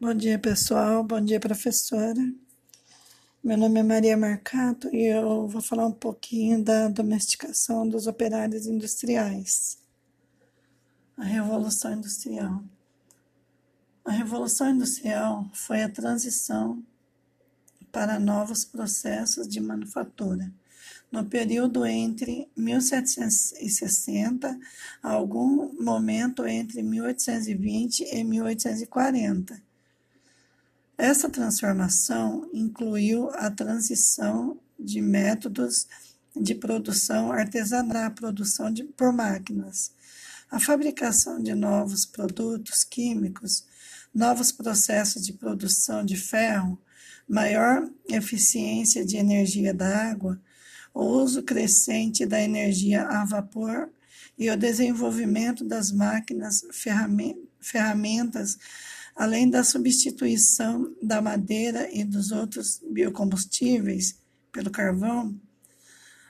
Bom dia, pessoal. Bom dia, professora. Meu nome é Maria Marcato e eu vou falar um pouquinho da domesticação dos operários industriais. A Revolução Industrial. A Revolução Industrial foi a transição para novos processos de manufatura no período entre 1760 a algum momento entre 1820 e 1840 essa transformação incluiu a transição de métodos de produção artesanal à produção de, por máquinas, a fabricação de novos produtos químicos, novos processos de produção de ferro, maior eficiência de energia da água, o uso crescente da energia a vapor e o desenvolvimento das máquinas ferramentas além da substituição da madeira e dos outros biocombustíveis pelo carvão,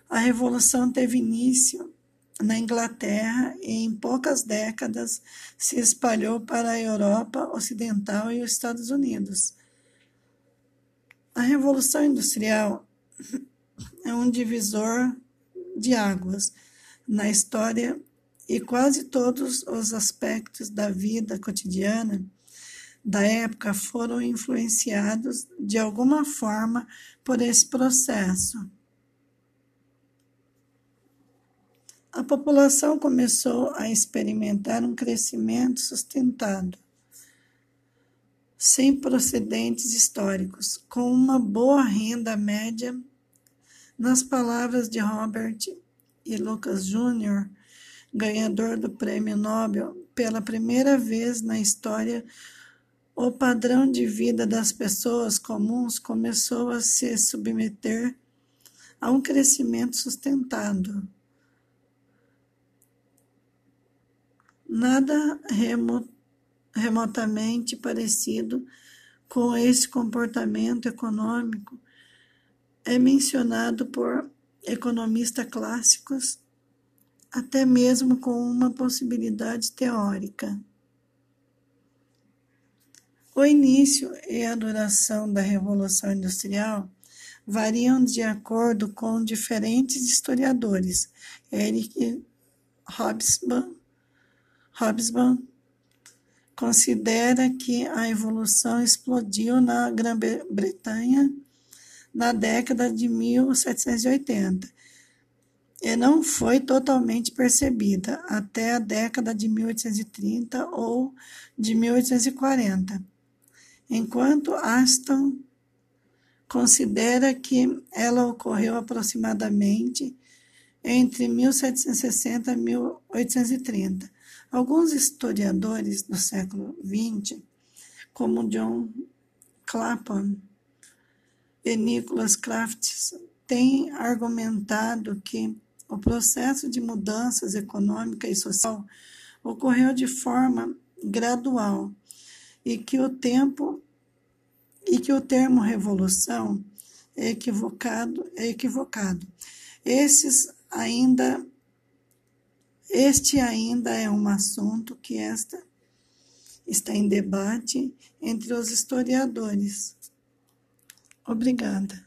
a revolução teve início na Inglaterra e em poucas décadas se espalhou para a Europa Ocidental e os Estados Unidos. A Revolução Industrial é um divisor de águas na história e quase todos os aspectos da vida cotidiana da época foram influenciados de alguma forma por esse processo. A população começou a experimentar um crescimento sustentado, sem precedentes históricos, com uma boa renda média. Nas palavras de Robert e Lucas Jr., ganhador do Prêmio Nobel pela primeira vez na história o padrão de vida das pessoas comuns começou a se submeter a um crescimento sustentado. Nada remotamente parecido com esse comportamento econômico é mencionado por economistas clássicos, até mesmo com uma possibilidade teórica. O início e a duração da Revolução Industrial variam de acordo com diferentes historiadores. Eric Hobsbawm, Hobsbawm considera que a evolução explodiu na Grã-Bretanha na década de 1780 e não foi totalmente percebida até a década de 1830 ou de 1840 enquanto Aston considera que ela ocorreu aproximadamente entre 1760 e 1830. Alguns historiadores do século XX, como John Clapham e Nicholas Crafts, têm argumentado que o processo de mudanças econômica e social ocorreu de forma gradual e que o tempo e que o termo revolução é equivocado, é equivocado. Esses ainda este ainda é um assunto que esta está em debate entre os historiadores. Obrigada.